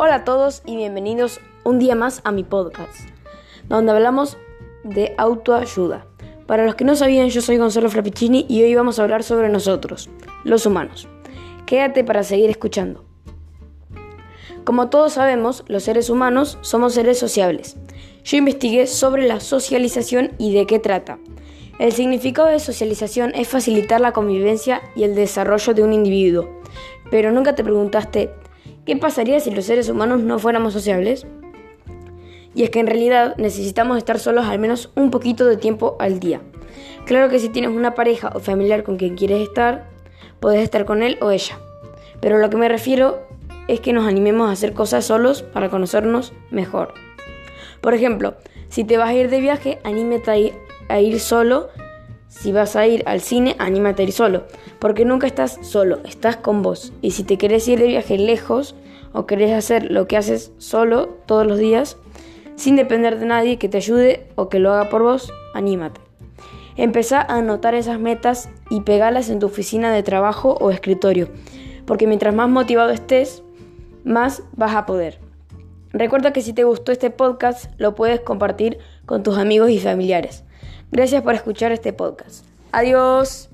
Hola a todos y bienvenidos un día más a mi podcast, donde hablamos de autoayuda. Para los que no sabían, yo soy Gonzalo Frappiccini y hoy vamos a hablar sobre nosotros, los humanos. Quédate para seguir escuchando. Como todos sabemos, los seres humanos somos seres sociables. Yo investigué sobre la socialización y de qué trata. El significado de socialización es facilitar la convivencia y el desarrollo de un individuo. Pero nunca te preguntaste, ¿qué pasaría si los seres humanos no fuéramos sociables? Y es que en realidad necesitamos estar solos al menos un poquito de tiempo al día. Claro que si tienes una pareja o familiar con quien quieres estar, puedes estar con él o ella. Pero lo que me refiero es que nos animemos a hacer cosas solos para conocernos mejor. Por ejemplo, si te vas a ir de viaje, anímate a ir solo. Si vas a ir al cine, anímate a ir solo. Porque nunca estás solo, estás con vos. Y si te querés ir de viaje lejos o querés hacer lo que haces solo todos los días, sin depender de nadie que te ayude o que lo haga por vos, anímate. Empezá a anotar esas metas y pegalas en tu oficina de trabajo o escritorio, porque mientras más motivado estés, más vas a poder. Recuerda que si te gustó este podcast, lo puedes compartir con tus amigos y familiares. Gracias por escuchar este podcast. Adiós.